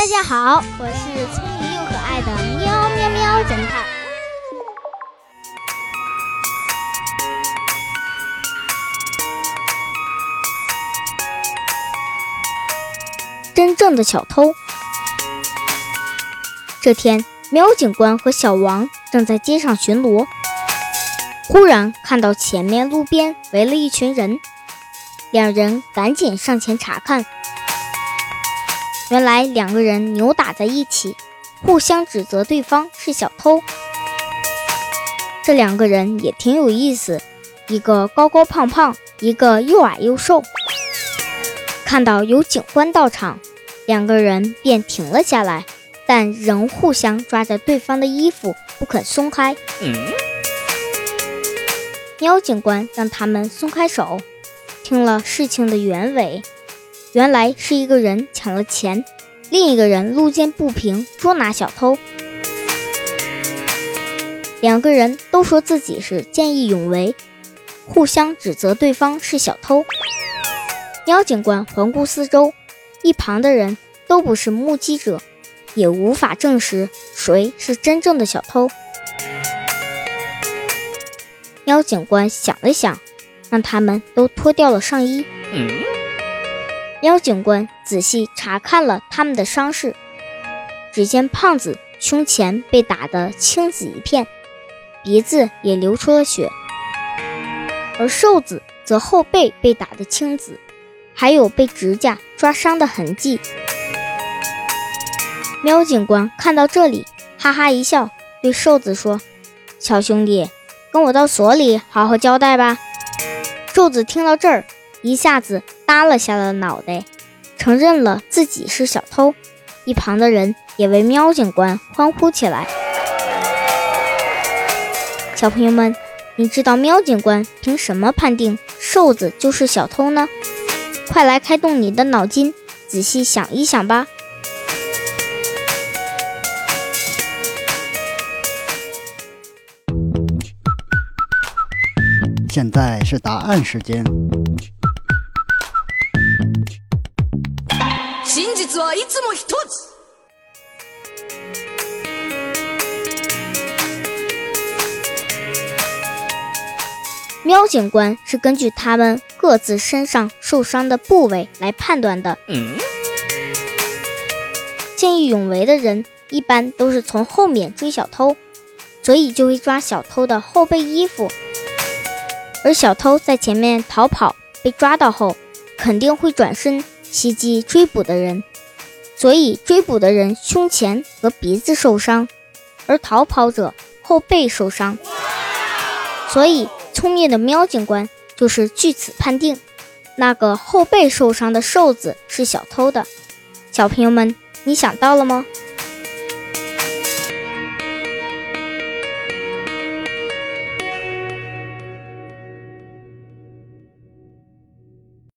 大家好，我是聪明又可爱的喵喵喵侦探。真正的小偷。这天，喵警官和小王正在街上巡逻，忽然看到前面路边围了一群人，两人赶紧上前查看。原来两个人扭打在一起，互相指责对方是小偷。这两个人也挺有意思，一个高高胖胖，一个又矮又瘦。看到有警官到场，两个人便停了下来，但仍互相抓着对方的衣服不肯松开。喵警官让他们松开手，听了事情的原委。原来是一个人抢了钱，另一个人路见不平捉拿小偷，两个人都说自己是见义勇为，互相指责对方是小偷。喵警官环顾四周，一旁的人都不是目击者，也无法证实谁是真正的小偷。喵警官想了想，让他们都脱掉了上衣。喵警官仔细查看了他们的伤势，只见胖子胸前被打得青紫一片，鼻子也流出了血，而瘦子则后背被打得青紫，还有被指甲抓伤的痕迹。喵警官看到这里，哈哈一笑，对瘦子说：“小兄弟，跟我到所里好好交代吧。”瘦子听到这儿，一下子。耷拉下了脑袋，承认了自己是小偷。一旁的人也为喵警官欢呼起来。小朋友们，你知道喵警官凭什么判定瘦子就是小偷呢？快来开动你的脑筋，仔细想一想吧。现在是答案时间。いつも一つ。喵警官是根据他们各自身上受伤的部位来判断的。见义勇为的人一般都是从后面追小偷，所以就会抓小偷的后背衣服；而小偷在前面逃跑被抓到后，肯定会转身 袭击追捕的人。所以追捕的人胸前和鼻子受伤，而逃跑者后背受伤。所以聪明的喵警官就是据此判定，那个后背受伤的瘦子是小偷的。小朋友们，你想到了吗？